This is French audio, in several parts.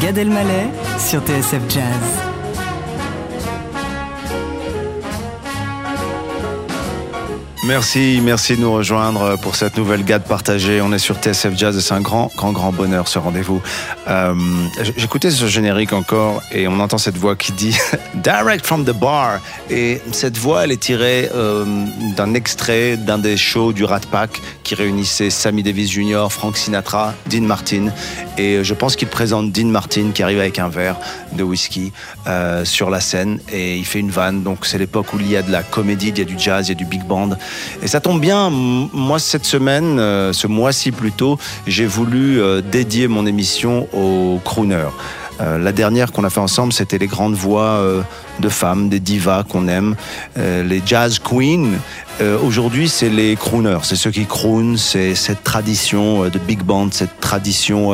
Gad Elmaleh sur TSF Jazz. Merci, merci de nous rejoindre pour cette nouvelle GAD partagée. On est sur TSF Jazz et c'est un grand, grand, grand bonheur ce rendez-vous. Euh, J'écoutais ce générique encore et on entend cette voix qui dit Direct from the bar. Et cette voix, elle est tirée euh, d'un extrait d'un des shows du Rat Pack qui réunissait Sammy Davis Jr., Frank Sinatra, Dean Martin. Et je pense qu'il présente Dean Martin qui arrive avec un verre de whisky euh, sur la scène et il fait une vanne. Donc c'est l'époque où il y a de la comédie, il y a du jazz, il y a du big band. Et ça tombe bien, moi cette semaine, euh, ce mois-ci plutôt, j'ai voulu euh, dédier mon émission aux crooners. Euh, la dernière qu'on a fait ensemble, c'était les grandes voix de femmes, des divas qu'on aime, les jazz queens. Aujourd'hui, c'est les crooners, c'est ceux qui croonent, c'est cette tradition de big band, cette tradition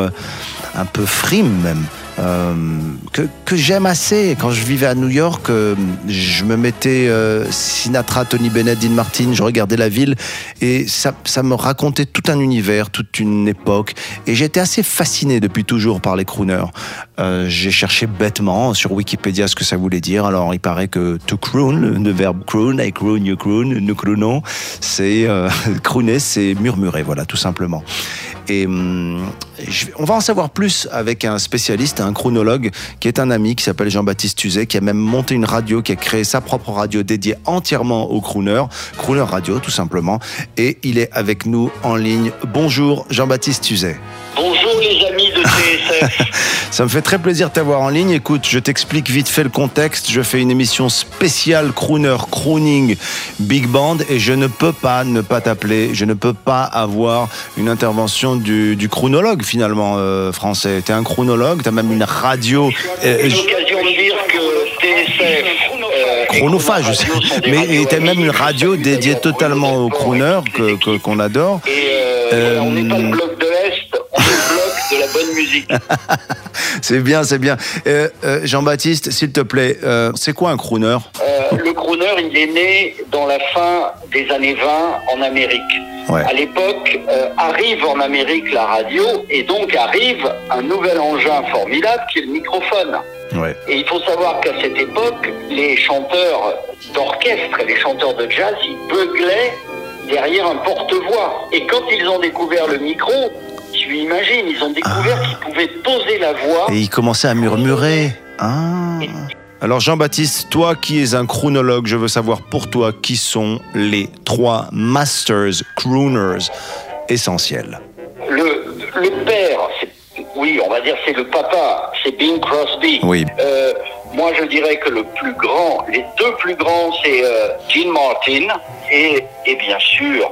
un peu frime même. Euh, que, que j'aime assez. Quand je vivais à New York, euh, je me mettais euh, Sinatra, Tony Bennett, Dean Martin, je regardais la ville et ça, ça me racontait tout un univers, toute une époque. Et j'étais assez fasciné depuis toujours par les crooners. J'ai cherché bêtement sur Wikipédia ce que ça voulait dire. Alors il paraît que to croon, le verbe croon, I croon, you croon, nous croonons, c'est crooner, c'est murmurer, voilà, tout simplement. Et hum, on va en savoir plus avec un spécialiste, un chronologue, qui est un ami qui s'appelle Jean-Baptiste Tuzet, qui a même monté une radio, qui a créé sa propre radio dédiée entièrement aux crooners, Crooner Radio tout simplement. Et il est avec nous en ligne. Bonjour Jean-Baptiste Tuzet. Bonjour les amis de TSF. Ça me fait très plaisir de t'avoir en ligne. Écoute, je t'explique vite fait le contexte. Je fais une émission spéciale crooner, crooning, big band et je ne peux pas ne pas t'appeler. Je ne peux pas avoir une intervention du, du chronologue finalement euh, français. T'es un chronologue, t'as même une radio. C'est l'occasion de dire que TSF euh, chronophage. Mais t'as même une radio dédiée totalement aux crooners que qu'on adore. Et euh, on bonne musique. c'est bien, c'est bien. Euh, euh, Jean-Baptiste, s'il te plaît, euh, c'est quoi un crooner? Le crooner, il est né dans la fin des années 20 en Amérique. Ouais. À l'époque, arrive en Amérique la radio et donc arrive un nouvel engin formidable qui est le microphone. Ouais. Et il faut savoir qu'à cette époque, les chanteurs d'orchestre et les chanteurs de jazz, ils beuglaient derrière un porte-voix. Et quand ils ont découvert le micro, tu imagines, ils ont découvert qu'ils pouvaient poser la voix. Et il commençait à murmurer. Ah. Alors Jean-Baptiste, toi qui es un chronologue, je veux savoir pour toi qui sont les trois masters crooners essentiels. Le, le père, oui, on va dire c'est le papa, c'est Bing Crosby. Oui. Euh, moi, je dirais que le plus grand, les deux plus grands, c'est euh, Gene Martin et, et bien sûr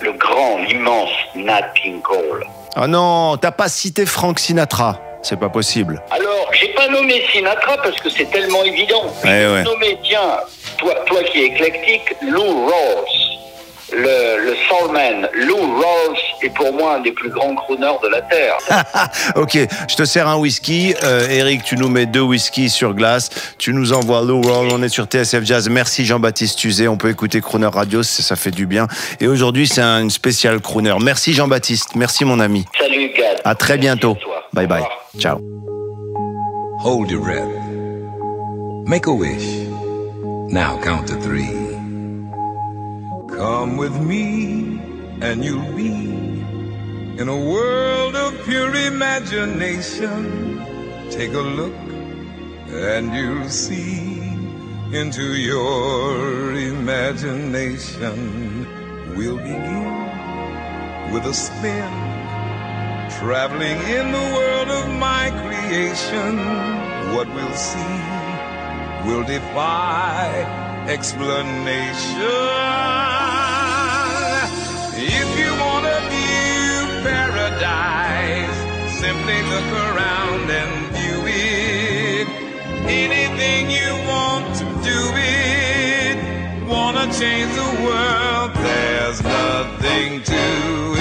le grand, l'immense Nat King Cole. Ah non, t'as pas cité Frank Sinatra. C'est pas possible. Alors, j'ai pas nommé Sinatra parce que c'est tellement évident. Ouais, J'ai ouais. nommé, tiens, toi, toi qui es éclectique, Lou Rawls. Le, le soulman, Lou Rawls est pour moi un des plus grands crooners de la Terre. ok, je te sers un whisky. Euh, Eric, tu nous mets deux whisky sur glace. Tu nous envoies Lou Roll. On est sur TSF Jazz. Merci Jean-Baptiste Tuzet. On peut écouter Crooner Radio, ça ça fait du bien. Et aujourd'hui, c'est un- une spéciale Crooner. Merci Jean-Baptiste. Merci mon ami. Salut, Gad. À très Merci bientôt. à. Bye bye. Ciao. Hold your breath. Make a wish. Now count to three. Come with me and you'll be in a world of pure imagination. Take a look and you'll see into your imagination. We'll begin with a spin Traveling in the world of my creation, what we'll see will defy explanation. If you want to view paradise, simply look around and view it. Anything you want to do it. Wanna change the world. There's nothing to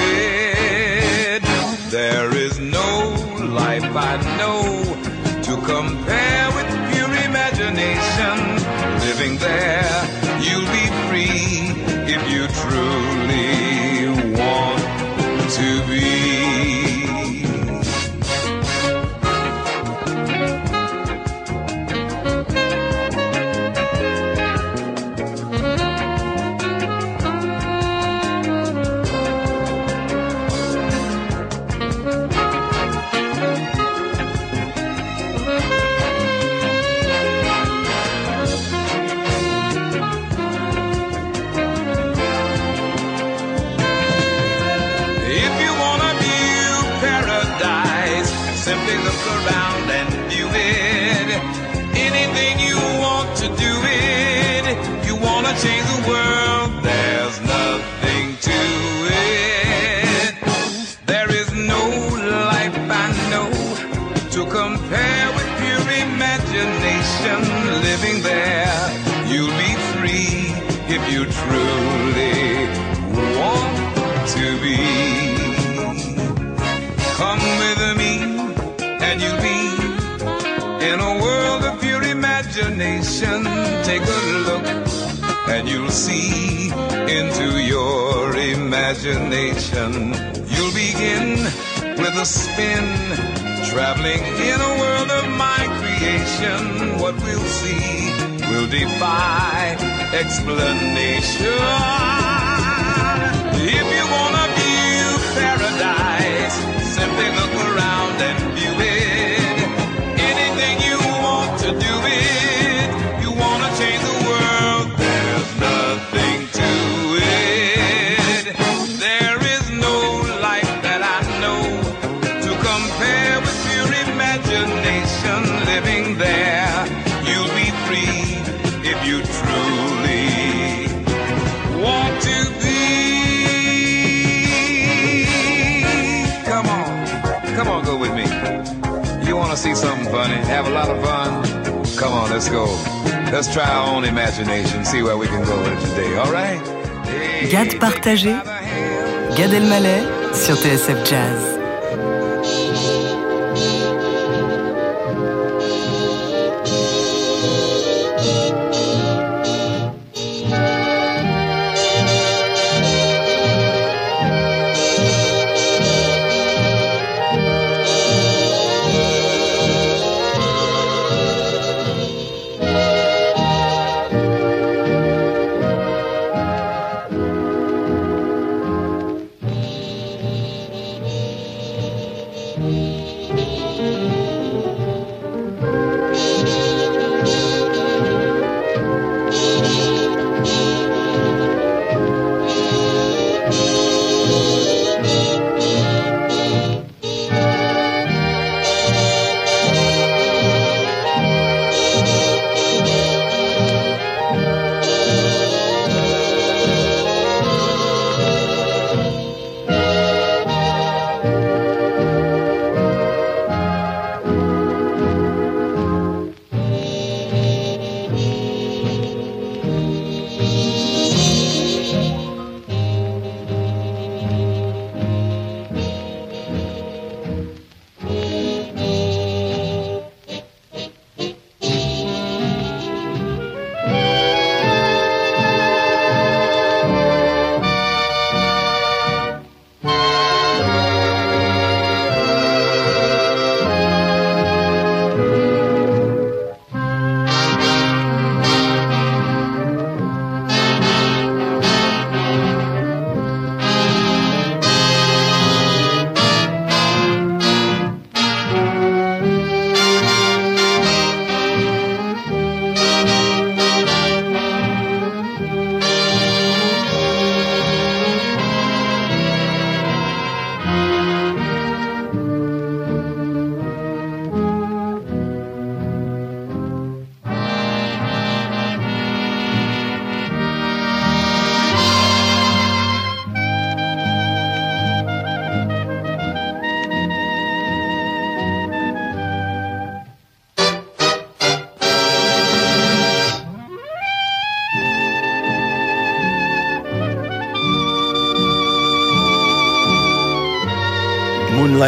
to compare with pure imagination. Living there, you'll be free if you truly want to be. Come with me, and you'll be in a world of pure imagination. Take a look, and you'll see into your imagination. You'll begin with a spin, traveling in a world of my creation. What we'll see will defy explanation. If you wanna view paradise, simply look around and view it. Funny? Have a lot of fun? Come on, let's go. Let's try our own imagination, see where we can go with it today, all right? Hey, Gad partagé. Gad Elmaleh sur TSF Jazz.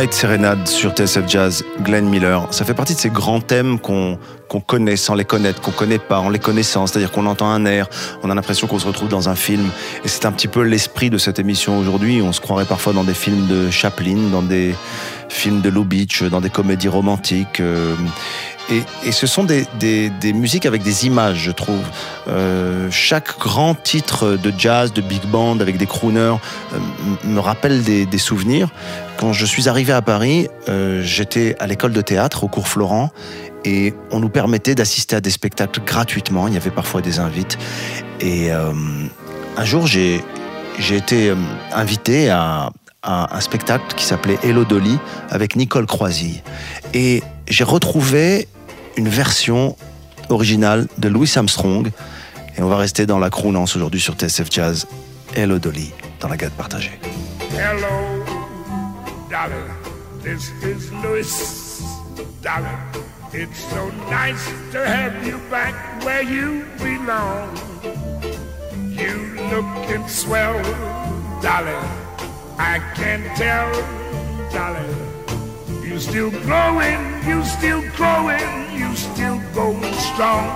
Moonlight Serenade sur TSF Jazz, Glenn Miller. Ça fait partie de ces grands thèmes qu'on connaît sans les connaître, qu'on connaît pas en les connaissant. C'est-à-dire qu'on entend un air, on a l'impression qu'on se retrouve dans un film. Et c'est un petit peu l'esprit de cette émission aujourd'hui. On se croirait parfois dans des films de Chaplin, dans des films de Lou Beach, dans des comédies romantiques. Euh, et, ce sont des, musiques avec des images, je trouve. Euh, chaque grand titre de jazz, de big band, avec des crooners, euh, me rappelle des, souvenirs. Quand je suis arrivé à Paris, euh, j'étais à l'école de théâtre, au cours Florent, et on nous permettait d'assister à des spectacles gratuitement. Il y avait parfois des invites. Et un jour, j'ai été invité à, à un spectacle qui s'appelait Hello Dolly avec Nicole Croisille. Et j'ai retrouvé une version originale de Louis Armstrong. Et on va rester dans la croonance aujourd'hui sur TSF Jazz. Hello Dolly, dans la gade partagée. Hello Dolly, this is Louis Dolly. It's so nice to have you back where you belong. You looking swell, Dolly. I can tell, Dolly. You still growing, you still growing, you still going strong.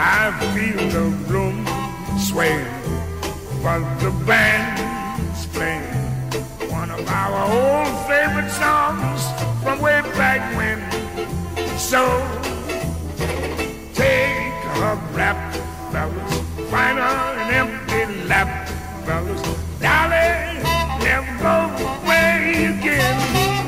I feel the room swaying, but the band's playing one of our old favorite songs from way back when. So take a rap, fellas, find an empty lap, fellas. Dolly, never go away again.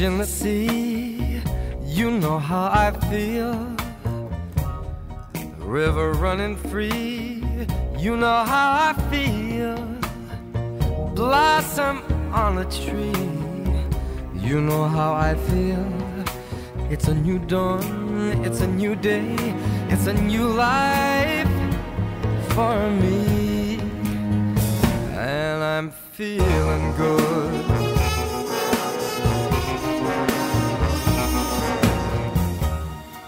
In the sea, you know how I feel. River running free, you know how I feel. Blossom on a tree, you know how I feel. It's a new dawn, it's a new day, it's a new life for me. And I'm feeling good.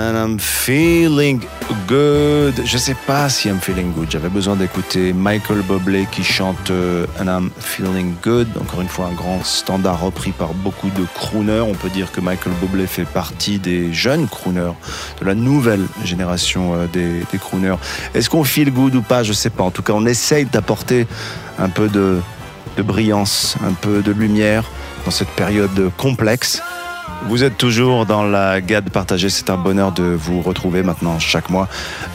And I'm feeling good. Je sais pas si I'm feeling good. J'avais besoin d'écouter Michael Bublé qui chante euh, And I'm feeling good. Encore une fois, un grand standard repris par beaucoup de crooners. On peut dire que Michael Bublé fait partie des jeunes crooners, de la nouvelle génération euh, des, crooners. Est-ce qu'on feel good ou pas? Je sais pas. En tout cas, on essaye d'apporter un peu de brillance, un peu de lumière dans cette période complexe. Vous êtes toujours dans la GAD partagée. C'est un bonheur de vous retrouver maintenant chaque mois.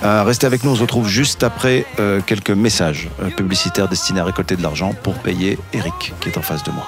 Euh, restez avec nous. On se retrouve juste après euh, quelques messages euh, publicitaires destinés à récolter de l'argent pour payer Eric qui est en face de moi.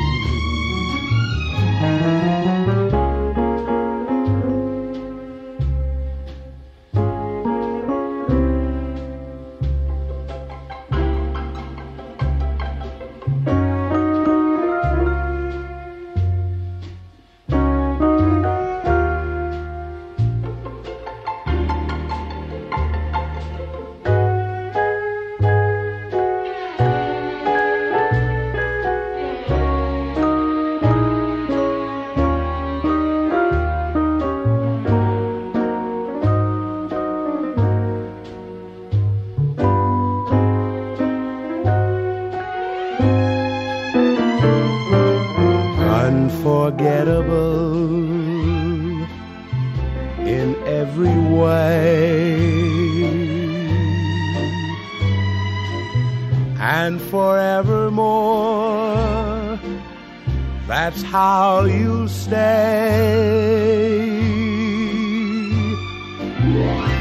In every way. And forevermore, that's how you'll stay.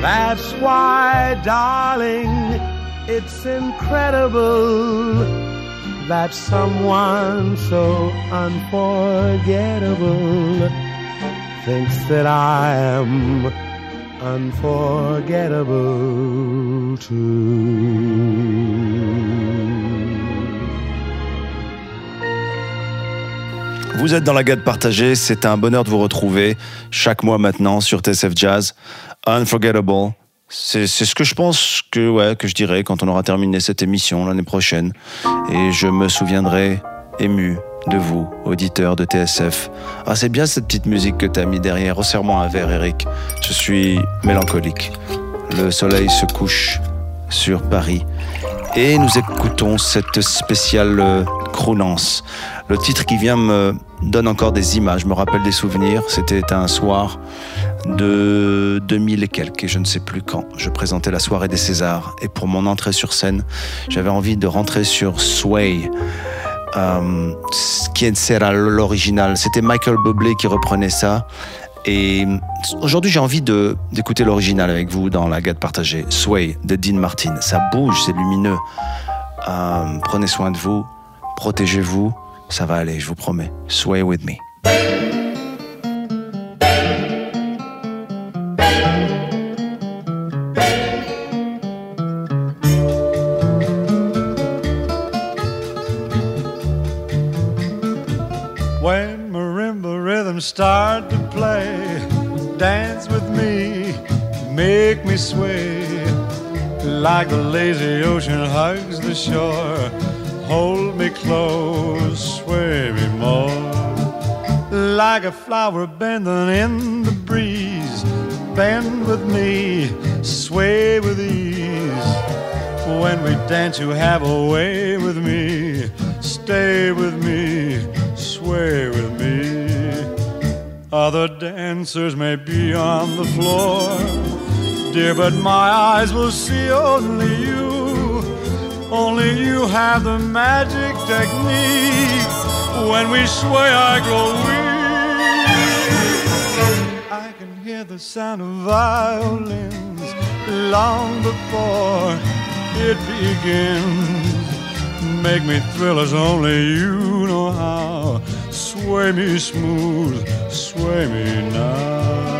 That's why, darling, it's incredible that someone so unforgettable thinks that I am unforgettable too. Vous êtes dans la gade partagée, c'est un bonheur de vous retrouver chaque mois maintenant sur TSF Jazz. Unforgettable. C'est ce que je pense que, ouais, que je dirais quand on aura terminé cette émission l'année prochaine. Et je me souviendrai ému de vous, auditeurs de TSF. Ah, c'est bien cette petite musique que t'as mis derrière. Resserre-moi un verre, Eric. Je suis mélancolique. Le soleil se couche sur Paris. Et nous écoutons cette spéciale euh, croonance. Le titre qui vient me donne encore des images, me rappelle des souvenirs. C'était un soir de 2000 et quelques, et je ne sais plus quand. Je présentais la soirée des Césars, et pour mon entrée sur scène, j'avais envie de rentrer sur Sway. Euh, qui sera l'original. C'était Michael Bublé qui reprenait ça. Et aujourd'hui, j'ai envie d'écouter l'original avec vous dans la gade partagée. Sway de Dean Martin. Ça bouge, c'est lumineux. Euh, prenez soin de vous, protégez-vous, ça va aller, je vous promets. Sway with me. Like the lazy ocean hugs the shore, hold me close, sway me more. Like a flower bending in the breeze, bend with me, sway with ease. When we dance, you have a way with me, stay with me, sway with me. Other dancers may be on the floor, dear, but my eyes will see only you. Only you have the magic technique. When we sway, I grow weak. I can hear the sound of violins long before it begins. Make me thrill as only you know how. Sway me smooth, sway me now.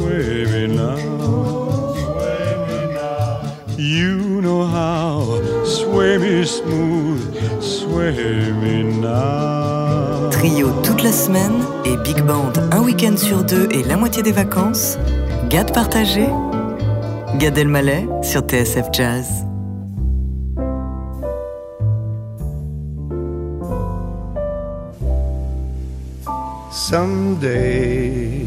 sway me now. Sway me now. You know how. Sway me smooth, sway me now. Trio toute la semaine et Big Band un week-end sur deux et la moitié des vacances. Gad partagé. Gad Elmaleh sur TSF Jazz. Someday,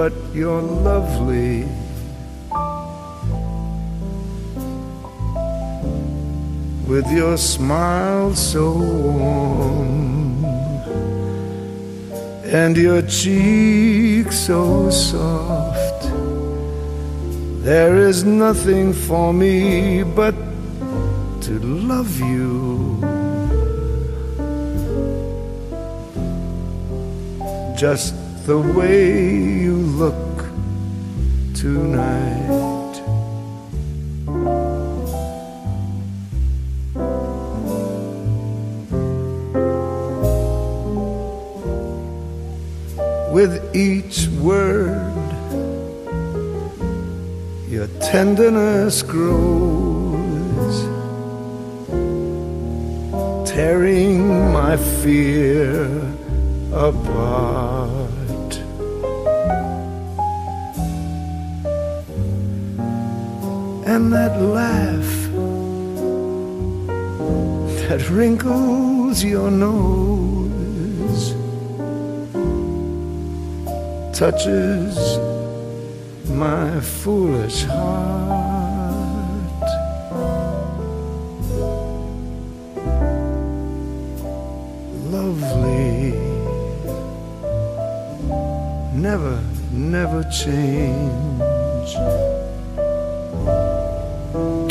But you're lovely. With your smile so warm and your cheek so soft, there is nothing for me but to love you. Just the way you look tonight. With each word, your tenderness grows, tearing my fear apart. That laugh that wrinkles your nose touches my foolish heart. Lovely never, never change.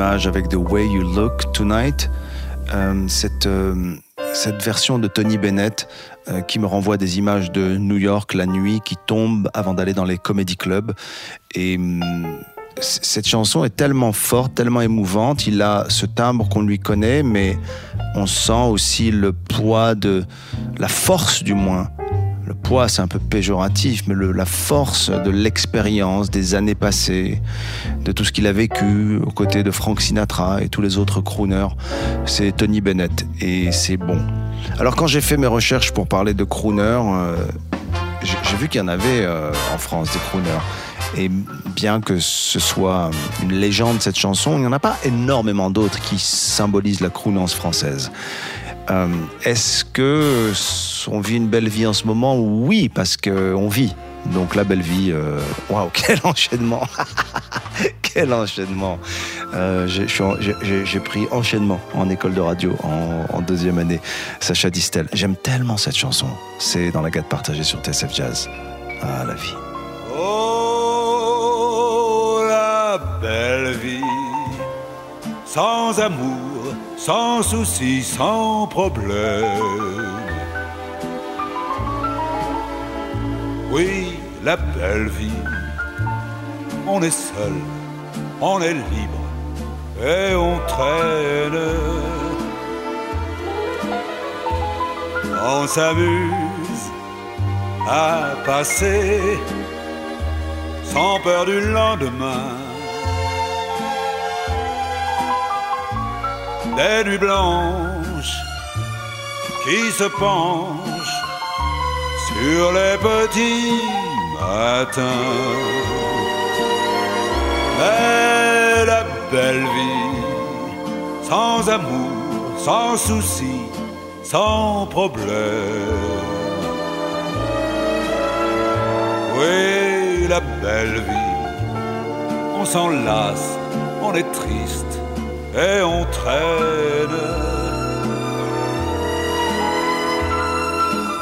Avec The Way You Look Tonight. Euh, cette, euh, cette version de Tony Bennett euh, qui me renvoie des images de New York la nuit qui tombe avant d'aller dans les comedy clubs. Et hum, cette chanson est tellement forte, tellement émouvante. Il a ce timbre qu'on lui connaît, mais on sent aussi le poids de la force du moins. Le poids, c'est un peu péjoratif, mais la force de l'expérience des années passées, de tout ce qu'il a vécu aux côtés de Frank Sinatra et tous les autres crooners, c'est Tony Bennett. Et c'est bon. Alors quand j'ai fait mes recherches pour parler de crooners, euh, j'ai j'ai vu qu'il y en avait euh, en France des crooners. Et bien que ce soit une légende cette chanson, il n'y en a pas énormément d'autres qui symbolisent la croonance française. Euh, Est-ce que on vit une belle vie en ce moment Oui, parce qu'on vit. Donc la belle vie, euh, waouh, quel enchaînement Quel enchaînement Euh, j'ai- pris enchaînement en école de radio en, en deuxième année. Sacha Distel. J'aime tellement cette chanson. C'est dans la gâte partagée sur TSF Jazz. Ah, la vie. Oh, la belle vie, sans amour, sans souci, sans problème. Oui, la belle vie, on est seul, on est libre et on traîne. On s'amuse à passer sans peur du lendemain. Des nuits blanches qui se penchent sur les petits matins. Mais la belle vie, sans amour, sans souci, sans problème. Oui, la belle vie, on s'en lasse, on est triste et on traîne.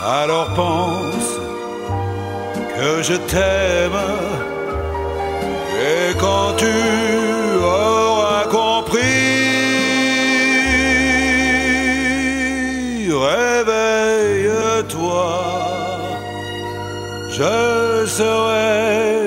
Alors pense que je t'aime. Et quand tu auras compris, réveille-toi. Je serai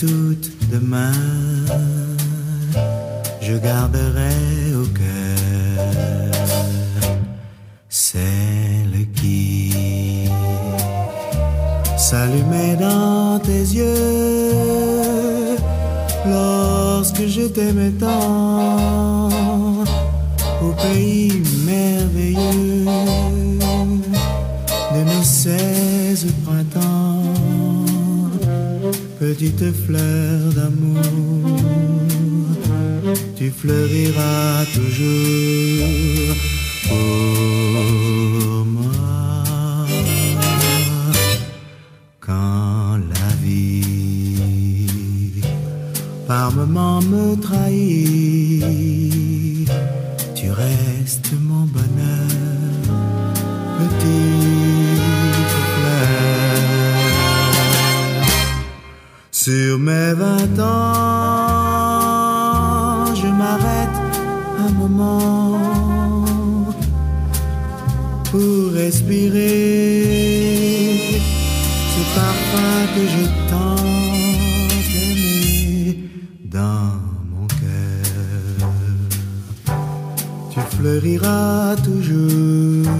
toutes demain, je garderai au cœur celle qui s'allumait dans tes yeux lorsque je t'aimais tant. Au pays merveilleux de nos petite fleur d'amour, tu fleuriras toujours pour moi. Quand la vie par moments me trahit, Sur mes vingt ans, je m'arrête un moment pour respirer ce parfum que j'ai tant aimé dans mon cœur. Tu fleuriras toujours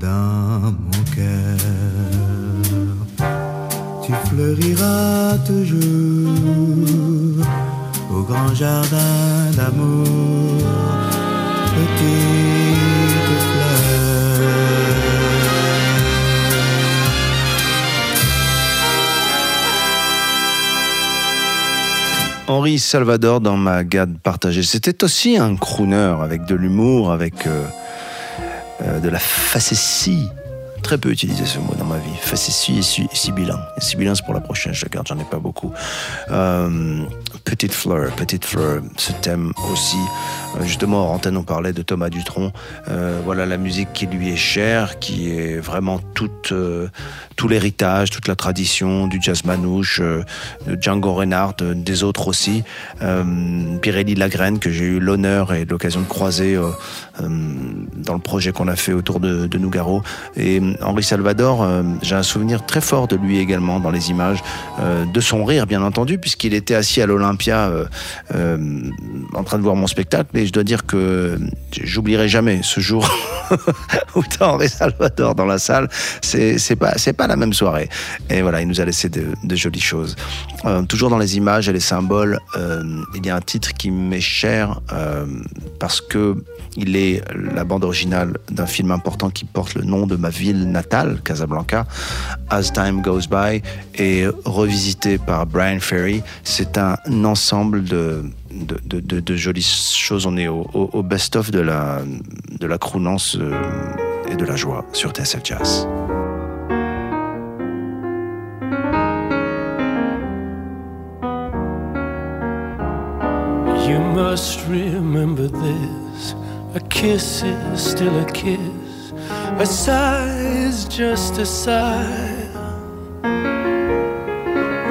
Dans mon cœur, tu fleuriras toujours au grand jardin d'amour, Henri Salvador dans ma gade partagée. C'était aussi un crooner avec de l'humour, avec euh, euh, de la facétie. Très peu utilisé ce mot dans ma vie. Facétie et si- sibyllin. Et sibyllin, c'est pour la prochaine, je garde, j'en ai pas beaucoup. Euh, Petite fleur, petite fleur, ce thème aussi. Euh, justement, en antenne, on parlait de Thomas Dutronc. Euh, voilà la musique qui lui est chère, qui est vraiment euh, tout l'héritage, toute la tradition du jazz manouche, de Django Reinhardt, des autres aussi. Pirelli Lagraine, que j'ai eu l'honneur et l'occasion de croiser dans le projet qu'on a fait autour de, de Nougaro. Et Henri Salvador, j'ai un souvenir très fort de lui également dans les images, de son rire bien entendu, puisqu'il était assis à euh, euh, en train de voir mon spectacle. Et je dois dire que j'oublierai jamais ce jour où Henri Salvador dans la salle. C'est pas c'est pas la même soirée. Et voilà, il nous a laissé de, de jolies choses. Euh, toujours dans les images et les symboles, il y a un titre qui m'est cher parce que il est la bande originale d'un film important qui porte le nom de ma ville natale, Casablanca, As Time Goes By, et revisité par Brian Ferry. C'est un ensemble de, de, de- de- de jolies choses. On est au, au- au best-of de la, de la crounance euh, et de la joie sur TSF Jazz. You must remember this. A kiss is still a kiss. A sigh is just a sigh.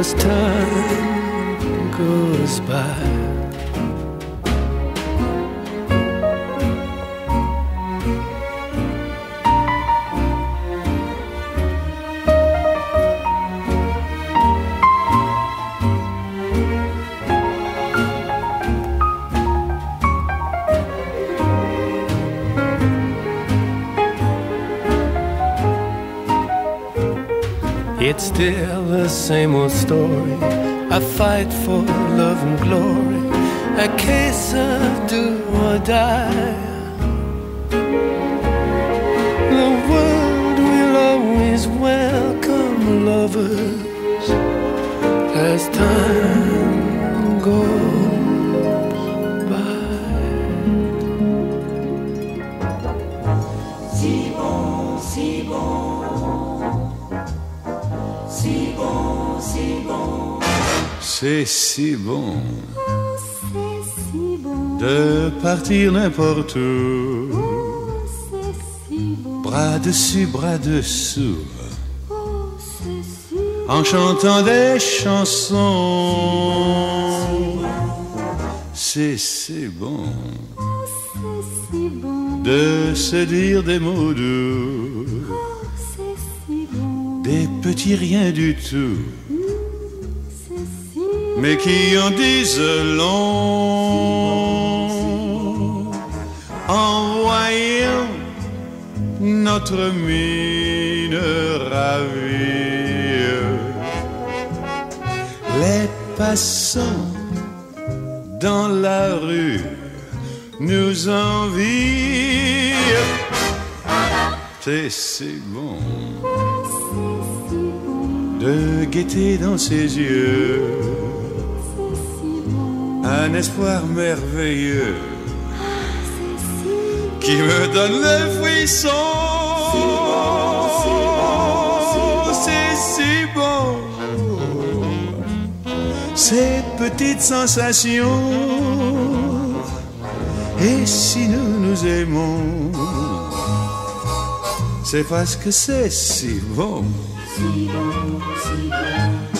As time goes by. Still the same old story. A fight for love and glory. A case of do or die. C'est si bon de partir n'importe où. Bras dessus, bras dessous. En chantant des chansons. C'est si bon de se dire des mots doux. Des petits riens du tout mais qui en disent long en voyant notre mine ravie. Les passants dans la rue nous envient. C'est si bon de guetter dans ses yeux un espoir merveilleux qui me donne le frisson. C'est si bon, ces petites sensations. Et si nous nous aimons, c'est parce que c'est si bon. Si bon, si bon.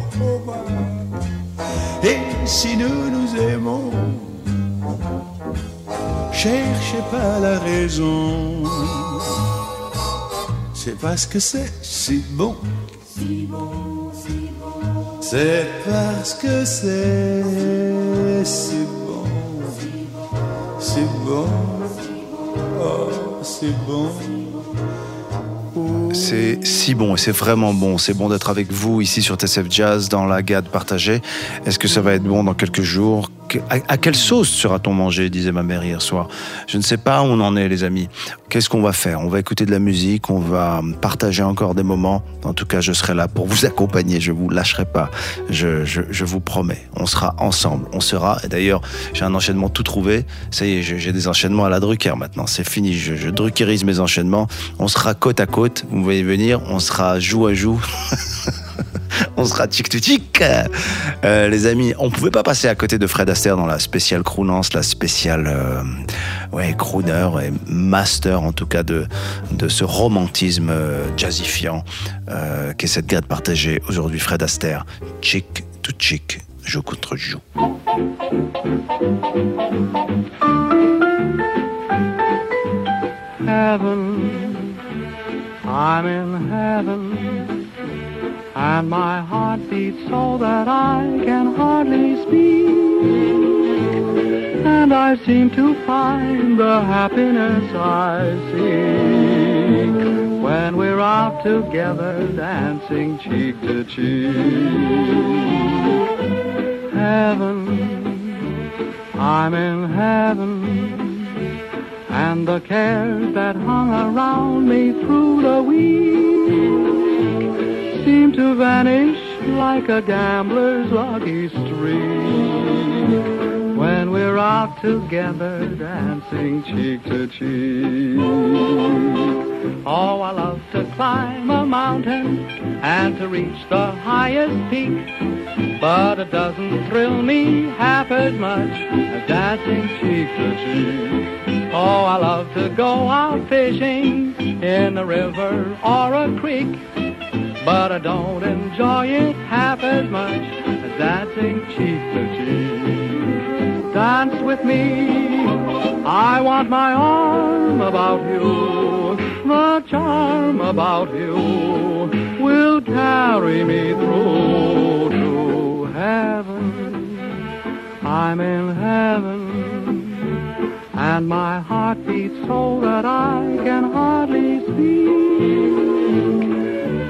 bon. Et si nous nous aimons, cherchez pas la raison. C'est parce que c'est si bon. C'est parce que c'est si bon. Si bon. Oh, c'est bon. C'est si bon et c'est vraiment bon. C'est bon d'être avec vous ici sur TSF Jazz dans la GAD partagée. Est-ce que ça va être bon dans quelques jours? À, quelle sauce sera-t-on mangé disait ma mère hier soir. Je ne sais pas où on en est, les amis. Qu'est-ce qu'on va faire? On va écouter de la musique, on va partager encore des moments. En tout cas, je serai là pour vous accompagner. Je vous lâcherai pas. Je, vous promets. On sera ensemble. On sera. Et d'ailleurs, j'ai un enchaînement tout trouvé. Ça y est, j'ai des enchaînements à la Drucker maintenant. C'est fini. Je, je druckerise mes enchaînements. On sera côte à côte. Vous voyez venir. On sera joue à joue. on sera tic tic. Euh, les amis, on pouvait pas passer à côté de Fred Astaire dans la spéciale croonance, la spéciale euh, ouais crooner et master en tout cas de de ce romantisme euh, jazzifiant euh, qu'est cette garde partagée aujourd'hui. Fred Astaire, chic to chic, joue contre joue. And my heart beats so that I can hardly speak. And I seem to find the happiness I seek when we're out together dancing cheek to cheek. Heaven, I'm in heaven. And the cares that hung around me through the week seem to vanish like a gambler's lucky streak when we're out together dancing cheek to cheek. Oh, I love to climb a mountain and to reach the highest peak. but it doesn't thrill me half as much as dancing cheek to cheek. Oh, I love to go out fishing in a river or a creek, but I don't enjoy it half as much as dancing cheek to cheek. Dance with me, I want my arm about you, the charm about you will carry me through to heaven. I'm in heaven, and my heart beats so that I can hardly speak.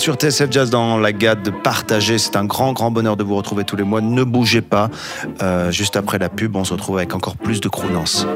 Sur TSF Jazz dans la GAD de. C'est un grand, grand bonheur de vous retrouver tous les mois. Ne bougez pas. Euh, juste après la pub, on se retrouve avec encore plus de crounance.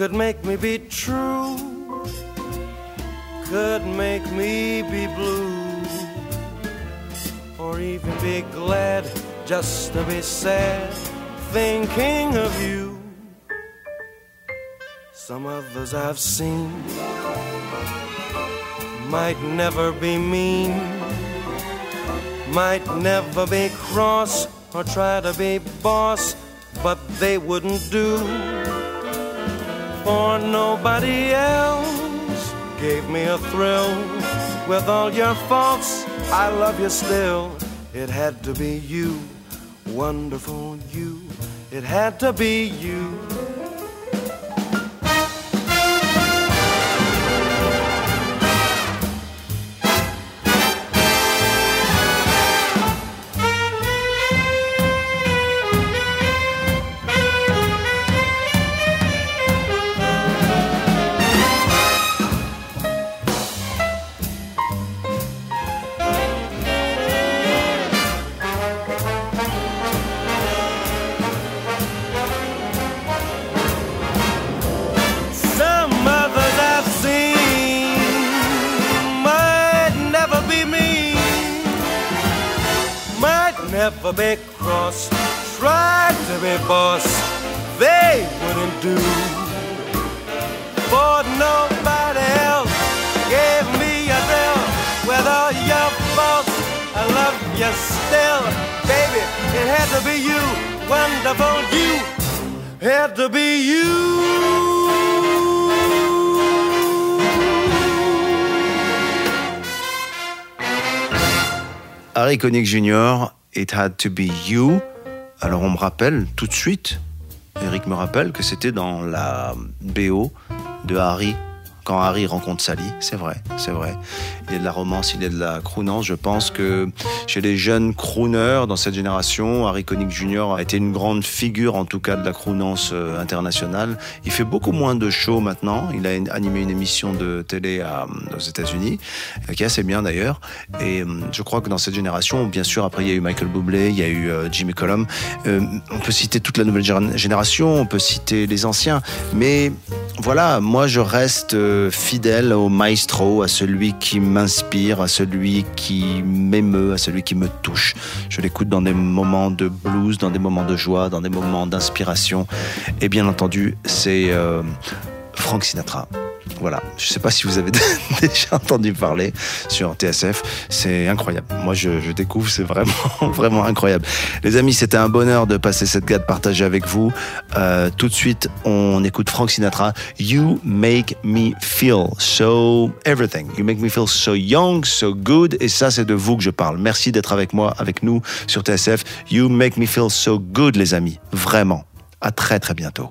Could make me be true, could make me be blue, or even be glad just to be sad, thinking of you. Some others I've seen might never be mean, might never be cross or try to be boss, but they wouldn't do. For nobody else gave me a thrill. With all your faults, I love you still. It had to be you, wonderful you. It had to be you. Still, baby. It had to be you, wonderful you. Had to be you. Harry Connick Jr., It Had to Be You. Alors on me rappelle tout de suite, Eric me rappelle que c'était dans la BO de Harry quand Harry rencontre Sally, c'est vrai, c'est vrai. Il y de la romance, il y a de la croonance. Je pense que chez les jeunes crooners dans cette génération, Harry Connick Jr. a été une grande figure, en tout cas, de la croonance euh, internationale. Il fait beaucoup moins de shows maintenant. Il a animé une émission de télé à, aux États-Unis, euh, qui est assez bien d'ailleurs. Et euh, je crois que dans cette génération, bien sûr, après il y a eu Michael Bublé, il y a eu euh, Jimmy. Euh, on peut citer toute la nouvelle génération, on peut citer les anciens, mais voilà, moi je reste euh, fidèle au maestro, à celui qui à celui qui m'émeut, à celui qui me touche. Je l'écoute dans des moments de blues, dans des moments de joie, dans des moments d'inspiration. Et bien entendu, c'est euh, Frank Sinatra. Voilà, je ne sais pas si vous avez déjà entendu parler sur TSF, c'est incroyable. Moi, je, découvre, c'est vraiment, vraiment incroyable. Les amis, c'était un bonheur de passer cette gade partagée avec vous. Euh, tout de suite, on écoute Frank Sinatra. You make me feel so everything. You make me feel so young, so good. Et ça, c'est de vous que je parle. Merci d'être avec moi, avec nous sur TSF. You make me feel so good, les amis. Vraiment. À très, très bientôt.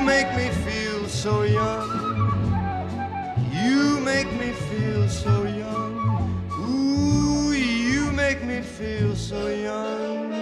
You make me feel so young. You make me feel so young. Ooh, you make me feel so young.